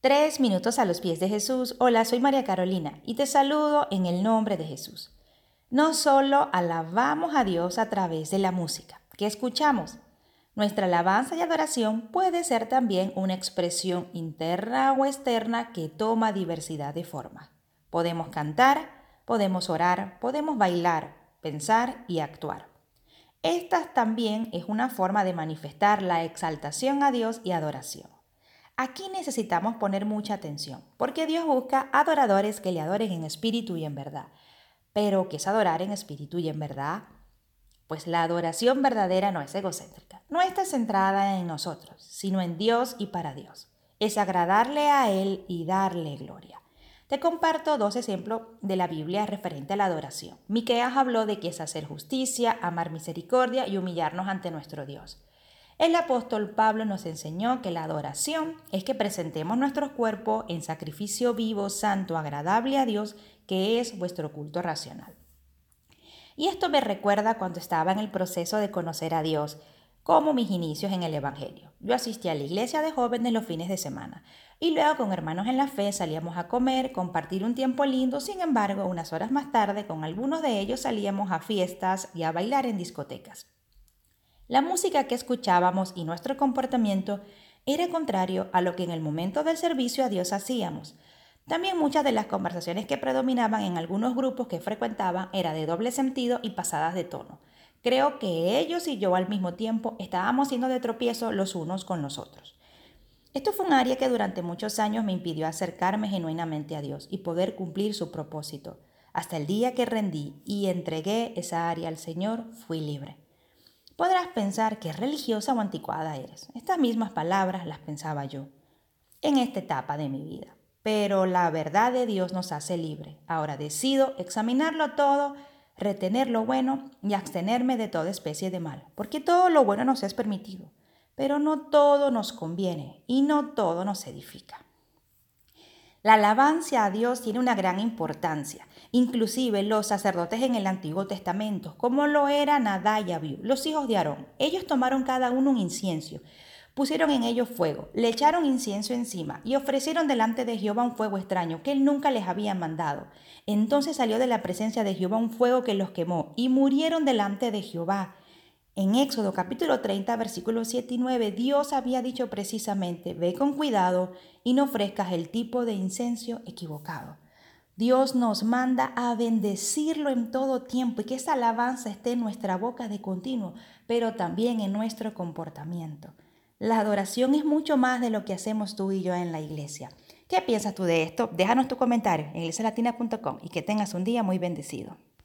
Tres minutos a los pies de Jesús. Hola, soy María Carolina y te saludo en el nombre de Jesús. No solo alabamos a Dios a través de la música que escuchamos. Nuestra alabanza y adoración puede ser también una expresión interna o externa que toma diversidad de formas. Podemos cantar, podemos orar, podemos bailar, pensar y actuar. Esta también es una forma de manifestar la exaltación a Dios y adoración. Aquí necesitamos poner mucha atención, porque Dios busca adoradores que le adoren en espíritu y en verdad. Pero, ¿qué es adorar en espíritu y en verdad? Pues la adoración verdadera no es egocéntrica, no está centrada en nosotros, sino en Dios y para Dios. Es agradarle a Él y darle gloria. Te comparto dos ejemplos de la Biblia referente a la adoración. Miqueas habló de que es hacer justicia, amar misericordia y humillarnos ante nuestro Dios. El apóstol Pablo nos enseñó que la adoración es que presentemos nuestros cuerpos en sacrificio vivo, santo, agradable a Dios, que es vuestro culto racional. Y esto me recuerda cuando estaba en el proceso de conocer a Dios, como mis inicios en el Evangelio. Yo asistía a la iglesia de jóvenes los fines de semana y luego con hermanos en la fe salíamos a comer, compartir un tiempo lindo, sin embargo, unas horas más tarde con algunos de ellos salíamos a fiestas y a bailar en discotecas. La música que escuchábamos y nuestro comportamiento era contrario a lo que en el momento del servicio a Dios hacíamos. También muchas de las conversaciones que predominaban en algunos grupos que frecuentaban era de doble sentido y pasadas de tono. Creo que ellos y yo al mismo tiempo estábamos siendo de tropiezo los unos con los otros. Esto fue un área que durante muchos años me impidió acercarme genuinamente a Dios y poder cumplir su propósito. Hasta el día que rendí y entregué esa área al Señor, fui libre. Podrás pensar que religiosa o anticuada eres. Estas mismas palabras las pensaba yo en esta etapa de mi vida. Pero la verdad de Dios nos hace libre. Ahora decido examinarlo todo, retener lo bueno y abstenerme de toda especie de mal, porque todo lo bueno nos es permitido, pero no todo nos conviene y no todo nos edifica. La alabanza a Dios tiene una gran importancia. Inclusive los sacerdotes en el Antiguo Testamento, como lo era Nadá y Abiú, los hijos de Aarón, ellos tomaron cada uno un incienso, pusieron en ellos fuego, le echaron incienso encima y ofrecieron delante de Jehová un fuego extraño que él nunca les había mandado. Entonces salió de la presencia de Jehová un fuego que los quemó y murieron delante de Jehová. En Éxodo capítulo 30, versículos 7 y 9, Dios había dicho precisamente, ve con cuidado y no ofrezcas el tipo de incenso equivocado. Dios nos manda a bendecirlo en todo tiempo y que esa alabanza esté en nuestra boca de continuo, pero también en nuestro comportamiento. La adoración es mucho más de lo que hacemos tú y yo en la iglesia. ¿Qué piensas tú de esto? Déjanos tu comentario en iglesialatina.com y que tengas un día muy bendecido.